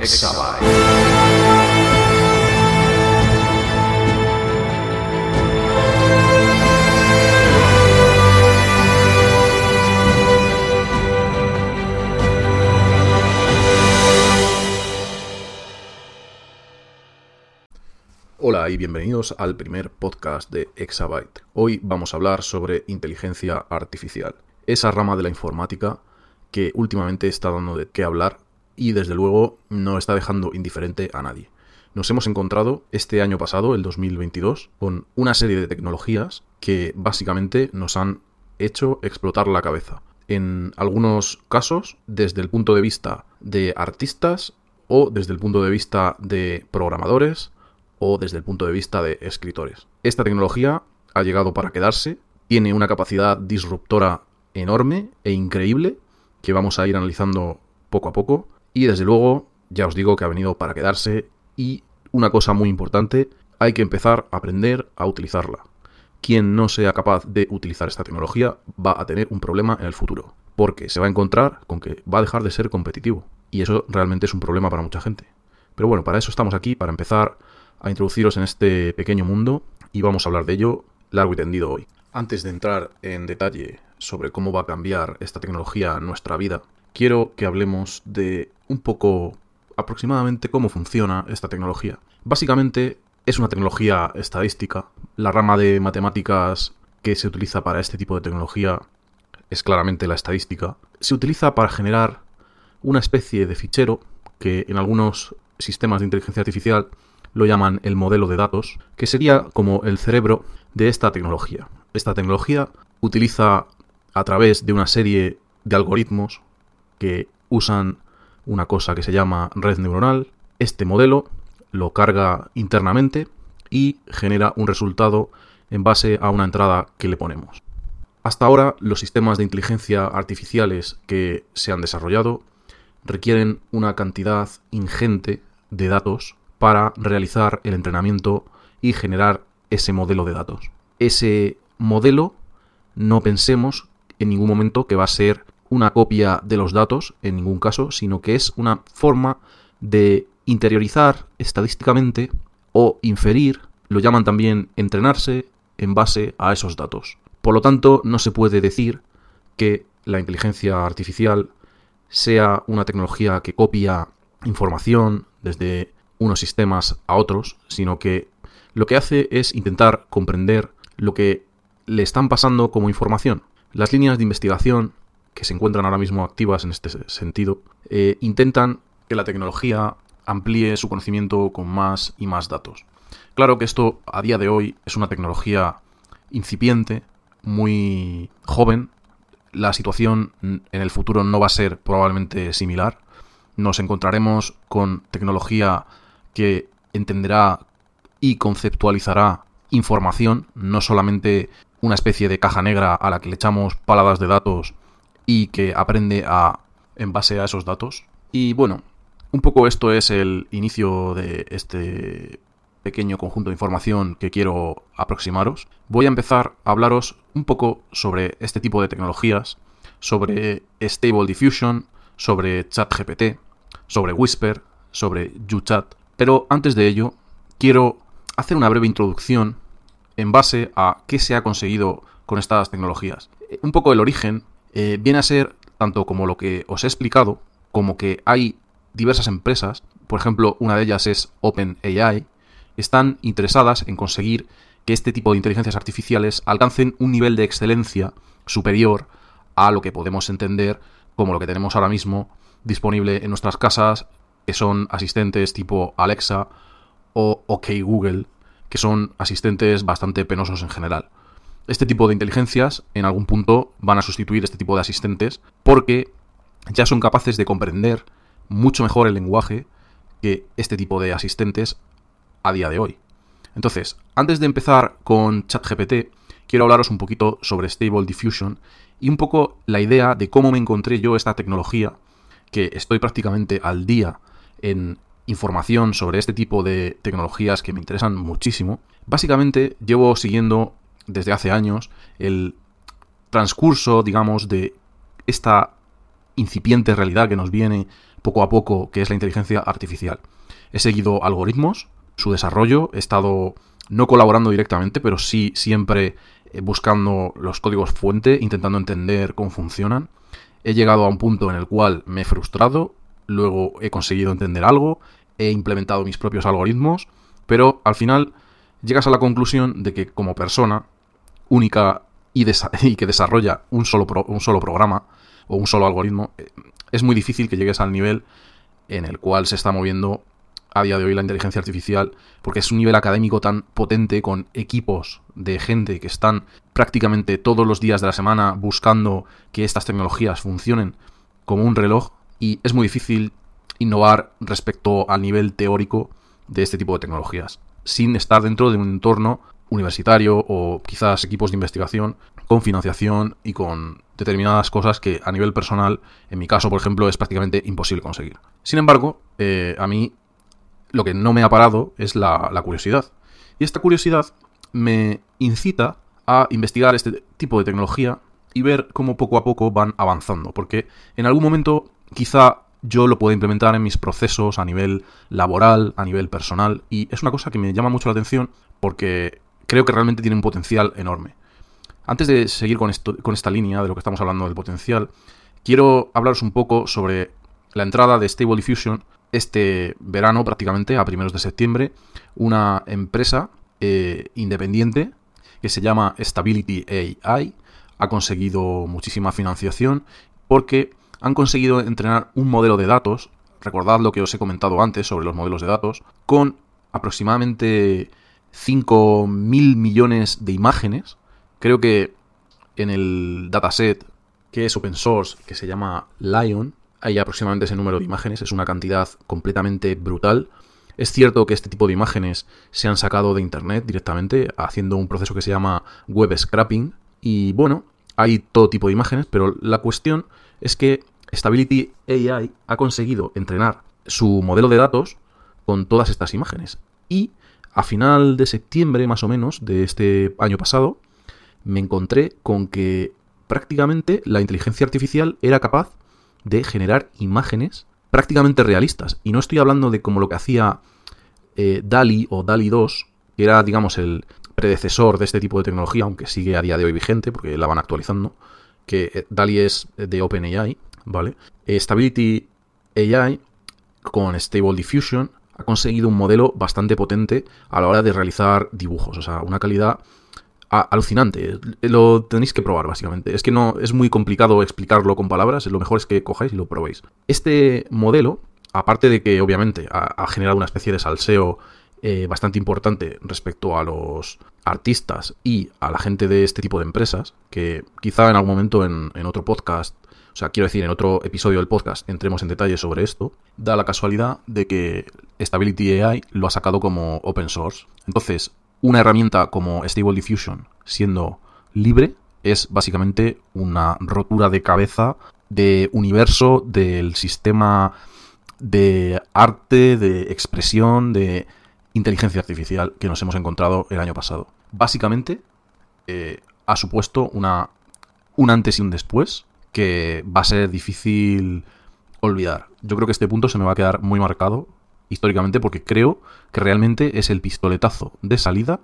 Exabyte. Hola y bienvenidos al primer podcast de Exabyte. Hoy vamos a hablar sobre inteligencia artificial, esa rama de la informática que últimamente está dando de qué hablar y desde luego no está dejando indiferente a nadie. Nos hemos encontrado este año pasado, el 2022, con una serie de tecnologías que básicamente nos han hecho explotar la cabeza. En algunos casos, desde el punto de vista de artistas o desde el punto de vista de programadores o desde el punto de vista de escritores. Esta tecnología ha llegado para quedarse, tiene una capacidad disruptora enorme e increíble que vamos a ir analizando poco a poco y desde luego, ya os digo que ha venido para quedarse y una cosa muy importante, hay que empezar a aprender a utilizarla. Quien no sea capaz de utilizar esta tecnología va a tener un problema en el futuro, porque se va a encontrar con que va a dejar de ser competitivo. Y eso realmente es un problema para mucha gente. Pero bueno, para eso estamos aquí, para empezar a introduciros en este pequeño mundo y vamos a hablar de ello largo y tendido hoy. Antes de entrar en detalle sobre cómo va a cambiar esta tecnología nuestra vida, quiero que hablemos de un poco aproximadamente cómo funciona esta tecnología. Básicamente es una tecnología estadística. La rama de matemáticas que se utiliza para este tipo de tecnología es claramente la estadística. Se utiliza para generar una especie de fichero que en algunos sistemas de inteligencia artificial lo llaman el modelo de datos, que sería como el cerebro de esta tecnología. Esta tecnología utiliza a través de una serie de algoritmos que usan una cosa que se llama red neuronal. Este modelo lo carga internamente y genera un resultado en base a una entrada que le ponemos. Hasta ahora los sistemas de inteligencia artificiales que se han desarrollado requieren una cantidad ingente de datos para realizar el entrenamiento y generar ese modelo de datos. Ese modelo no pensemos en ningún momento que va a ser una copia de los datos, en ningún caso, sino que es una forma de interiorizar estadísticamente o inferir, lo llaman también entrenarse en base a esos datos. Por lo tanto, no se puede decir que la inteligencia artificial sea una tecnología que copia información desde unos sistemas a otros, sino que lo que hace es intentar comprender lo que le están pasando como información. Las líneas de investigación que se encuentran ahora mismo activas en este sentido eh, intentan que la tecnología amplíe su conocimiento con más y más datos. Claro que esto a día de hoy es una tecnología incipiente, muy joven. La situación en el futuro no va a ser probablemente similar. Nos encontraremos con tecnología que entenderá y conceptualizará información, no solamente una especie de caja negra a la que le echamos paladas de datos y que aprende a en base a esos datos. Y bueno, un poco esto es el inicio de este pequeño conjunto de información que quiero aproximaros. Voy a empezar a hablaros un poco sobre este tipo de tecnologías, sobre Stable Diffusion, sobre ChatGPT, sobre Whisper, sobre YouChat pero antes de ello, quiero hacer una breve introducción en base a qué se ha conseguido con estas tecnologías. Un poco el origen eh, viene a ser tanto como lo que os he explicado, como que hay diversas empresas, por ejemplo, una de ellas es OpenAI, están interesadas en conseguir que este tipo de inteligencias artificiales alcancen un nivel de excelencia superior a lo que podemos entender como lo que tenemos ahora mismo disponible en nuestras casas que son asistentes tipo Alexa o OK Google, que son asistentes bastante penosos en general. Este tipo de inteligencias en algún punto van a sustituir este tipo de asistentes porque ya son capaces de comprender mucho mejor el lenguaje que este tipo de asistentes a día de hoy. Entonces, antes de empezar con ChatGPT, quiero hablaros un poquito sobre Stable Diffusion y un poco la idea de cómo me encontré yo esta tecnología, que estoy prácticamente al día en información sobre este tipo de tecnologías que me interesan muchísimo. Básicamente llevo siguiendo desde hace años el transcurso, digamos, de esta incipiente realidad que nos viene poco a poco qué es la inteligencia artificial. He seguido algoritmos, su desarrollo, he estado no colaborando directamente, pero sí siempre eh, buscando los códigos fuente, intentando entender cómo funcionan. He llegado a un punto en el cual me he frustrado, luego he conseguido entender algo, he implementado mis propios algoritmos, pero al final llegas a la conclusión de que como persona única y, que desarrolla un solo, un solo programa o un solo algoritmo, eh, es muy difícil que llegues al nivel en el cual se está moviendo a día de hoy la inteligencia artificial, porque es un nivel académico tan potente con equipos de gente que están prácticamente todos los días de la semana buscando que estas tecnologías funcionen como un reloj y es muy difícil innovar respecto al nivel teórico de este tipo de tecnologías, sin estar dentro de un entorno universitario o quizás equipos de investigación con financiación y con determinadas cosas que a nivel personal, en mi caso, por ejemplo, es prácticamente imposible conseguir. Sin embargo, eh, a mí lo que no me ha parado es la, curiosidad. Y esta curiosidad me incita a investigar este tipo de tecnología y ver cómo poco a poco van avanzando. Porque en algún momento quizá yo lo pueda implementar en mis procesos a nivel laboral, a nivel personal. Y es una cosa que me llama mucho la atención porque creo que realmente tiene un potencial enorme. Antes de seguir con, esta línea de lo que estamos hablando del potencial, quiero hablaros un poco sobre la entrada de Stable Diffusion este verano, prácticamente a primeros de septiembre, una empresa eh, independiente que se llama Stability AI ha conseguido muchísima financiación porque han conseguido entrenar un modelo de datos, recordad lo que os he comentado antes sobre los modelos de datos, con aproximadamente 5.000 millones de imágenes. Creo que en el dataset que es open source, que se llama Lion, hay aproximadamente ese número de imágenes, es una cantidad completamente brutal. Es cierto que este tipo de imágenes se han sacado de internet directamente, haciendo un proceso que se llama web scrapping. Y bueno, hay todo tipo de imágenes, pero la cuestión es que Stability AI ha conseguido entrenar su modelo de datos con todas estas imágenes. Y a final de septiembre, más o menos, de este año pasado, me encontré con que prácticamente la inteligencia artificial era capaz de generar imágenes prácticamente realistas. Y no estoy hablando de como lo que hacía eh, DALI o DALI 2, que era, digamos, el predecesor de este tipo de tecnología, aunque sigue a día de hoy vigente, porque la van actualizando, que eh, DALI es de OpenAI, ¿vale? Eh, Stability AI con Stable Diffusion ha conseguido un modelo bastante potente a la hora de realizar dibujos, o sea, una calidad alucinante. Lo tenéis que probar, básicamente. Es que no es muy complicado explicarlo con palabras. Lo mejor es que cojáis y lo probéis. Este modelo, aparte de que obviamente ha, generado una especie de salseo eh, bastante importante respecto a los artistas y a la gente de este tipo de empresas, que quizá en algún momento en, otro podcast sea, quiero decir, en otro episodio del podcast entremos en detalle sobre esto, da la casualidad de que Stability AI lo ha sacado como open source. Entonces, una herramienta como Stable Diffusion siendo libre es básicamente una rotura de cabeza de universo del sistema de arte, de expresión, de inteligencia artificial que nos hemos encontrado el año pasado. Básicamente eh, ha supuesto una, un antes y un después que va a ser difícil olvidar. Yo creo que este punto se me va a quedar muy marcado históricamente porque creo que realmente es el pistoletazo de salida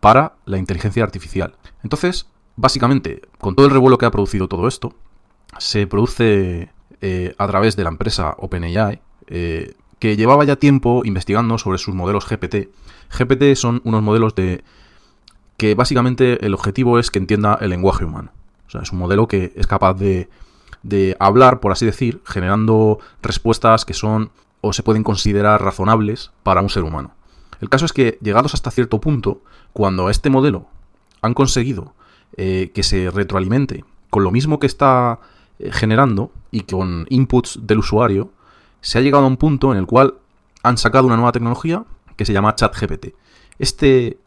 para la inteligencia artificial. Entonces, básicamente, con todo el revuelo que ha producido todo esto, se produce eh, a través de la empresa OpenAI, eh, que llevaba ya tiempo investigando sobre sus modelos GPT. GPT son unos modelos de que básicamente el objetivo es que entienda el lenguaje humano. Es un modelo que es capaz de, de hablar, por así decir, generando respuestas que son o se pueden considerar razonables para un ser humano. El caso es que, llegados hasta cierto punto, cuando este modelo han conseguido eh, que se retroalimente con lo mismo que está eh, generando y con inputs del usuario, se ha llegado a un punto en el cual han sacado una nueva tecnología que se llama ChatGPT. Este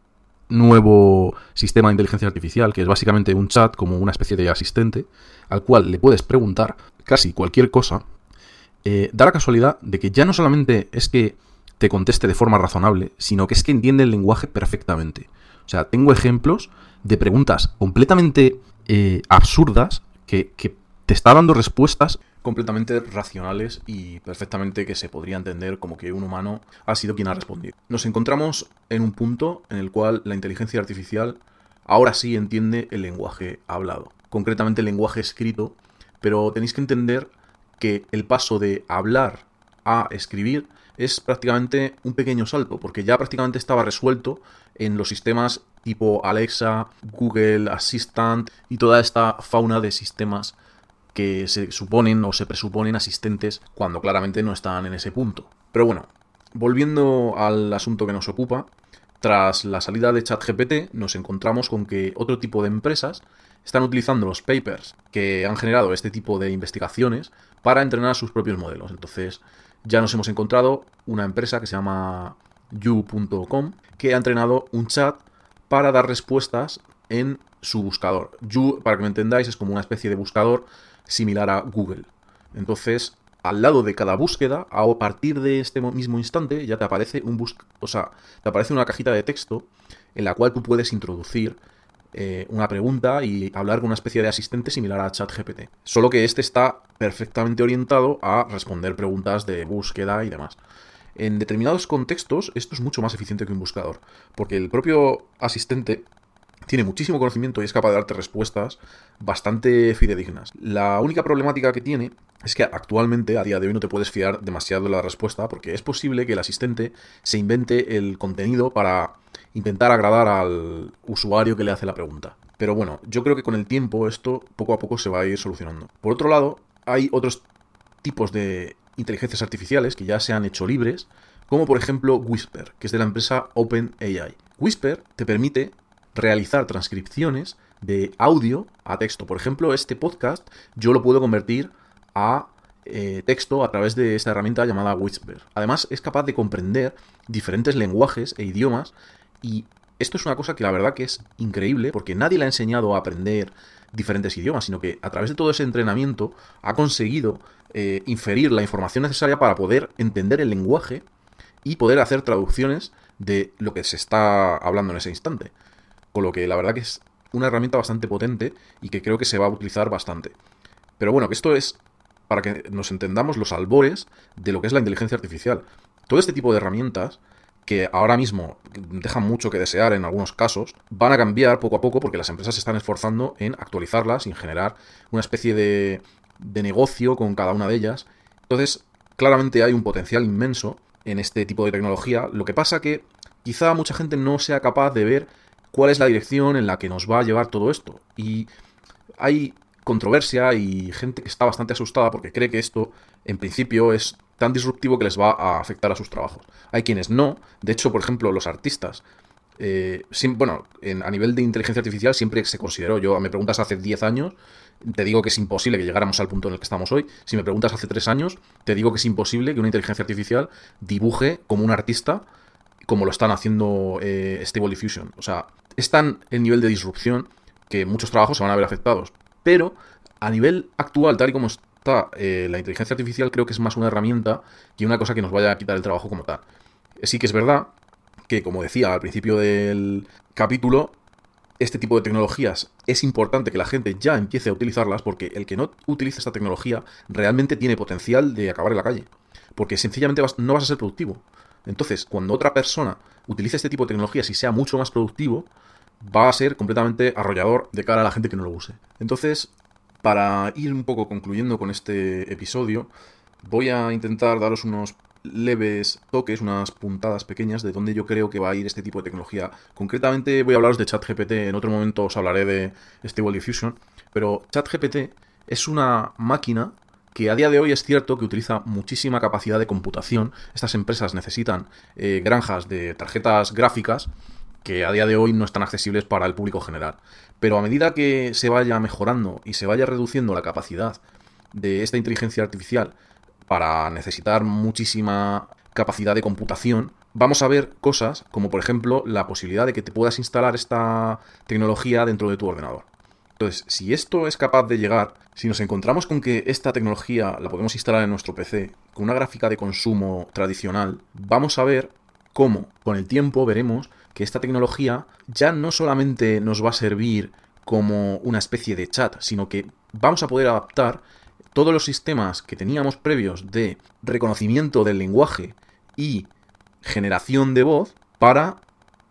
nuevo sistema de inteligencia artificial, que es básicamente un chat como una especie de asistente, al cual le puedes preguntar casi cualquier cosa, eh, da la casualidad de que ya no solamente es que te conteste de forma razonable, sino que es que entiende el lenguaje perfectamente. O sea, tengo ejemplos de preguntas completamente eh, absurdas que, te está dando respuestas completamente racionales y perfectamente que se podría entender como que un humano ha sido quien ha respondido. Nos encontramos en un punto en el cual la inteligencia artificial ahora sí entiende el lenguaje hablado, concretamente el lenguaje escrito, pero tenéis que entender que el paso de hablar a escribir es prácticamente un pequeño salto, porque ya prácticamente estaba resuelto en los sistemas tipo Alexa, Google Assistant y toda esta fauna de sistemas que se suponen o se presuponen asistentes cuando claramente no están en ese punto. Pero bueno, volviendo al asunto que nos ocupa, tras la salida de ChatGPT nos encontramos con que otro tipo de empresas están utilizando los papers que han generado este tipo de investigaciones para entrenar sus propios modelos. Entonces, ya nos hemos encontrado una empresa que se llama you.com que ha entrenado un chat para dar respuestas en su buscador. You, para que me entendáis, es como una especie de buscador similar a Google. Entonces, al lado de cada búsqueda, a partir de este mismo instante, ya te aparece un bus o sea, te aparece una cajita de texto en la cual tú puedes introducir eh, una pregunta y hablar con una especie de asistente similar a ChatGPT. Solo que este está perfectamente orientado a responder preguntas de búsqueda y demás. En determinados contextos, esto es mucho más eficiente que un buscador, porque el propio asistente tiene muchísimo conocimiento y es capaz de darte respuestas bastante fidedignas. La única problemática que tiene es que actualmente, a día de hoy, no te puedes fiar demasiado de la respuesta porque es posible que el asistente se invente el contenido para intentar agradar al usuario que le hace la pregunta. Pero bueno, yo creo que con el tiempo esto poco a poco se va a ir solucionando. Por otro lado, hay otros tipos de inteligencias artificiales que ya se han hecho libres, como por ejemplo Whisper, que es de la empresa OpenAI. Whisper te permite realizar transcripciones de audio a texto. Por ejemplo, este podcast yo lo puedo convertir a eh, texto a través de esta herramienta llamada Whisper. Además, es capaz de comprender diferentes lenguajes e idiomas y esto es una cosa que la verdad que es increíble porque nadie le ha enseñado a aprender diferentes idiomas, sino que a través de todo ese entrenamiento ha conseguido eh, inferir la información necesaria para poder entender el lenguaje y poder hacer traducciones de lo que se está hablando en ese instante. Con lo que la verdad que es una herramienta bastante potente y que creo que se va a utilizar bastante. Pero bueno, que esto es para que nos entendamos los albores de lo que es la inteligencia artificial. Todo este tipo de herramientas que ahora mismo dejan mucho que desear en algunos casos, van a cambiar poco a poco porque las empresas se están esforzando en actualizarlas y en generar una especie de, de negocio con cada una de ellas. Entonces, claramente hay un potencial inmenso en este tipo de tecnología. Lo que pasa que quizá mucha gente no sea capaz de ver cuál es la dirección en la que nos va a llevar todo esto. Y hay controversia y gente que está bastante asustada porque cree que esto, en principio, es tan disruptivo que les va a afectar a sus trabajos. Hay quienes no. De hecho, por ejemplo, los artistas. Eh, bueno, a nivel de inteligencia artificial siempre se consideró, yo me preguntas hace 10 años, te digo que es imposible que llegáramos al punto en el que estamos hoy. Si me preguntas hace 3 años, te digo que es imposible que una inteligencia artificial dibuje como un artista como lo están haciendo eh, Stable Diffusion. O sea, es tan el nivel de disrupción que muchos trabajos se van a ver afectados. Pero a nivel actual, tal y como está eh, la inteligencia artificial, creo que es más una herramienta que una cosa que nos vaya a quitar el trabajo como tal. Sí que es verdad que, como decía al principio del capítulo, este tipo de tecnologías es importante que la gente ya empiece a utilizarlas porque el que no utilice esta tecnología realmente tiene potencial de acabar en la calle. Porque sencillamente no vas a ser productivo. Entonces, cuando otra persona utilice este tipo de tecnologías y sea mucho más productivo, va a ser completamente arrollador de cara a la gente que no lo use. Entonces, para ir un poco concluyendo con este episodio, voy a intentar daros unos leves toques, unas puntadas pequeñas de dónde yo creo que va a ir este tipo de tecnología. Concretamente voy a hablaros de ChatGPT, en otro momento os hablaré de Stable Diffusion, pero ChatGPT es una máquina que a día de hoy es cierto que utiliza muchísima capacidad de computación. Estas empresas necesitan eh, granjas de tarjetas gráficas que a día de hoy no están accesibles para el público general. Pero a medida que se vaya mejorando y se vaya reduciendo la capacidad de esta inteligencia artificial para necesitar muchísima capacidad de computación, vamos a ver cosas como por ejemplo la posibilidad de que te puedas instalar esta tecnología dentro de tu ordenador. Entonces, si esto es capaz de llegar, si nos encontramos con que esta tecnología la podemos instalar en nuestro PC con una gráfica de consumo tradicional, vamos a ver cómo con el tiempo veremos que esta tecnología ya no solamente nos va a servir como una especie de chat, sino que vamos a poder adaptar todos los sistemas que teníamos previos de reconocimiento del lenguaje y generación de voz para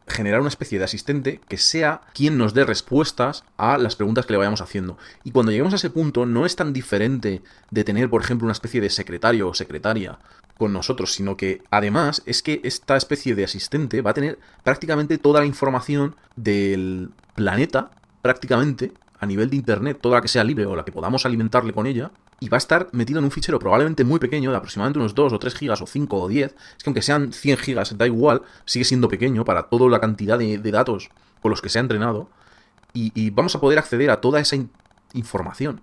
generar una especie de asistente que sea quien nos dé respuestas a las preguntas que le vayamos haciendo. Y cuando lleguemos a ese punto no es tan diferente de tener, por ejemplo, una especie de secretario o secretaria con nosotros, sino que además es que esta especie de asistente va a tener prácticamente toda la información del planeta, prácticamente, a nivel de Internet, toda la que sea libre o la que podamos alimentarle con ella, y va a estar metido en un fichero probablemente muy pequeño, de aproximadamente unos 2 o 3 gigas o 5 o 10. Es que aunque sean 100 gigas, da igual, sigue siendo pequeño para toda la cantidad de, datos con los que se ha entrenado. Y, vamos a poder acceder a toda esa información.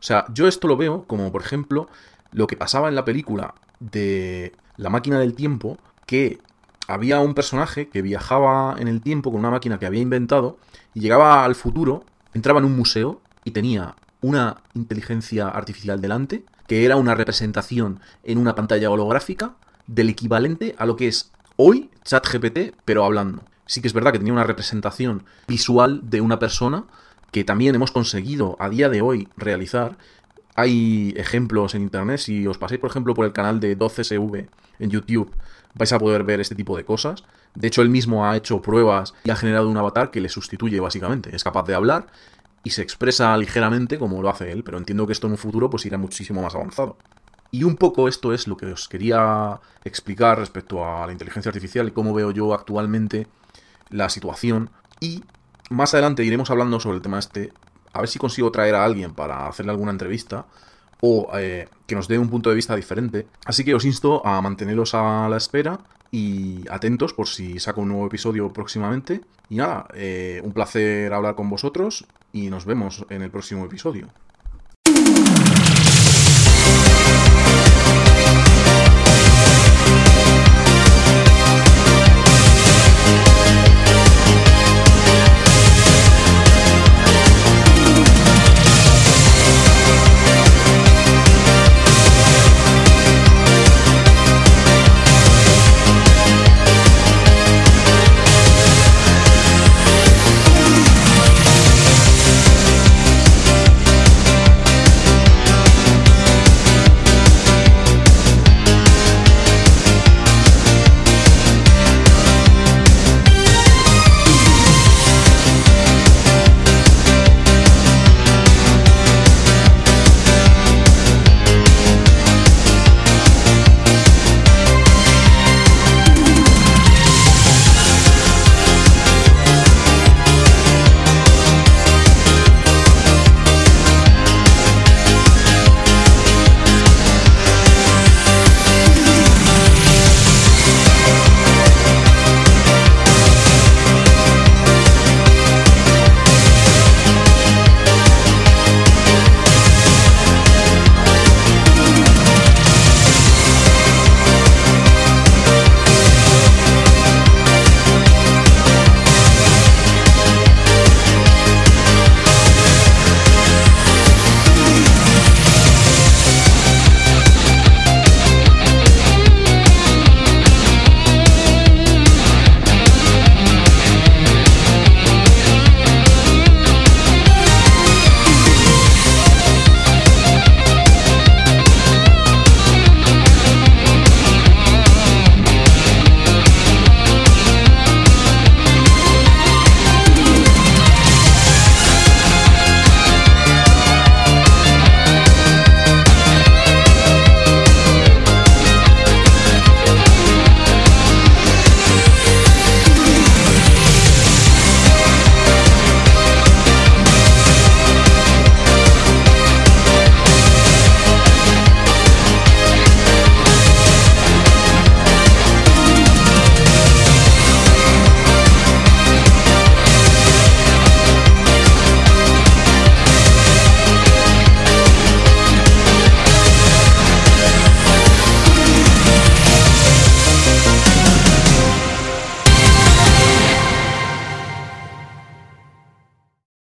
O sea, yo esto lo veo como, por ejemplo, lo que pasaba en la película de La máquina del tiempo, que había un personaje que viajaba en el tiempo con una máquina que había inventado y llegaba al futuro, entraba en un museo y tenía una inteligencia artificial delante, que era una representación en una pantalla holográfica del equivalente a lo que es hoy ChatGPT, pero hablando. Sí que es verdad que tenía una representación visual de una persona que también hemos conseguido a día de hoy realizar. Hay ejemplos en internet, si os pasáis por ejemplo por el canal de 12SV en YouTube, vais a poder ver este tipo de cosas. De hecho, él mismo ha hecho pruebas y ha generado un avatar que le sustituye básicamente. Es capaz de hablar y se expresa ligeramente como lo hace él, pero entiendo que esto en un futuro pues irá muchísimo más avanzado. Y un poco esto es lo que os quería explicar respecto a la inteligencia artificial y cómo veo yo actualmente la situación. Y más adelante iremos hablando sobre el tema este, a ver si consigo traer a alguien para hacerle alguna entrevista o eh, que nos dé un punto de vista diferente. Así que os insto a manteneros a la espera y atentos por si saco un nuevo episodio próximamente. Y nada, eh, un placer hablar con vosotros y nos vemos en el próximo episodio.